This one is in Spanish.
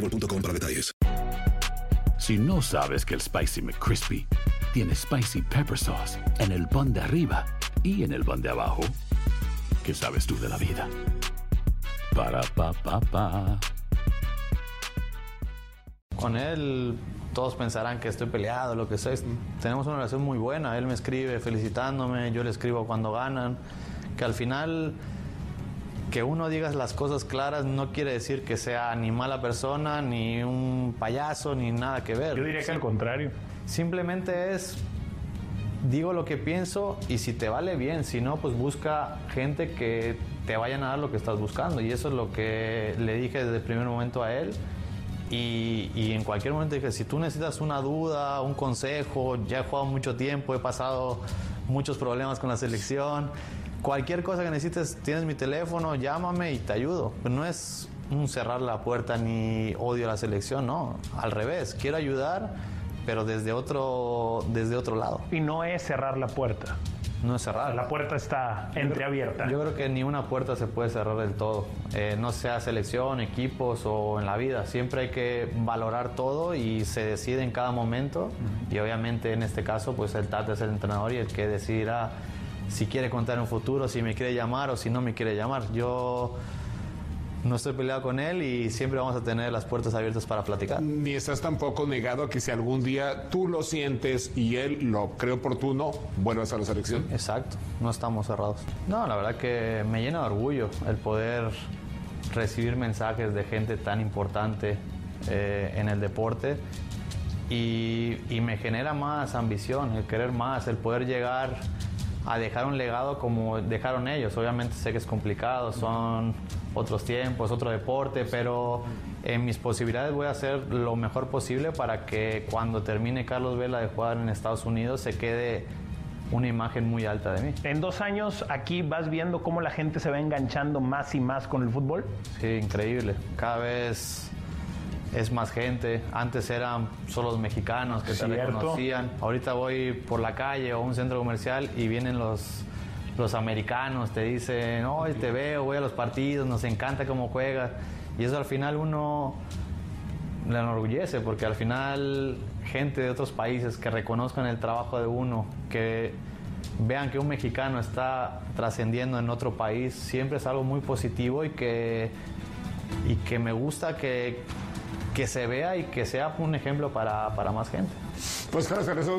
boostmobile.com para detalles. Si no sabes que el Spicy McCrispy tiene Spicy Pepper Sauce en el pan de arriba y en el pan de abajo, ¿qué sabes tú de la vida? Para, pa, pa, pa. Con él todos pensarán que estoy peleado, lo que sea. Tenemos una relación muy buena. Él me escribe felicitándome, yo le escribo cuando ganan. Que al final que uno diga las cosas claras no quiere decir que sea ni mala persona, ni un payaso, ni nada que ver. Yo diría que al contrario. Simplemente es digo lo que pienso y si te vale bien, si no, pues busca gente que te vayan a dar lo que estás buscando. Y eso es lo que le dije desde el primer momento a él. Y, y en cualquier momento dije, si tú necesitas una duda, un consejo, ya he jugado mucho tiempo, he pasado muchos problemas con la selección, cualquier cosa que necesites, tienes mi teléfono, llámame y te ayudo. Pero no es un cerrar la puerta ni odio a la selección, no, al revés, quiero ayudar, pero desde otro, desde otro lado. Y no es cerrar la puerta. No es cerrar. La puerta está entreabierta. Yo creo que ni una puerta se puede cerrar del todo. Eh, no sea selección, equipos o en la vida. Siempre hay que valorar todo y se decide en cada momento. Y obviamente en este caso, pues el Tata es el entrenador y el que decidirá si quiere contar un futuro, si me quiere llamar o si no me quiere llamar. Yo no estoy peleado con él y siempre vamos a tener las puertas abiertas para platicar. Ni estás tampoco negado a que si algún día tú lo sientes y él lo cree oportuno, vuelvas a la selección. Exacto, no estamos cerrados. No, la verdad que me llena de orgullo el poder recibir mensajes de gente tan importante eh, en el deporte y, y me genera más ambición, el querer más, el poder llegar a dejar un legado como dejaron ellos. Obviamente sé que es complicado, son otros tiempos, otro deporte, pero en mis posibilidades voy a hacer lo mejor posible para que cuando termine Carlos Vela de jugar en Estados Unidos se quede una imagen muy alta de mí. En dos años aquí vas viendo cómo la gente se va enganchando más y más con el fútbol. Sí, increíble. Cada vez es más gente. Antes eran solo los mexicanos que Cierto. te reconocían. Ahorita voy por la calle o a un centro comercial y vienen los, los americanos, te dicen, hoy te veo, voy a los partidos, nos encanta cómo juegas. Y eso al final uno le enorgullece porque al final gente de otros países que reconozcan el trabajo de uno, que vean que un mexicano está trascendiendo en otro país, siempre es algo muy positivo y que, y que me gusta que, que se vea y que sea un ejemplo para, para más gente. Pues gracias, eso.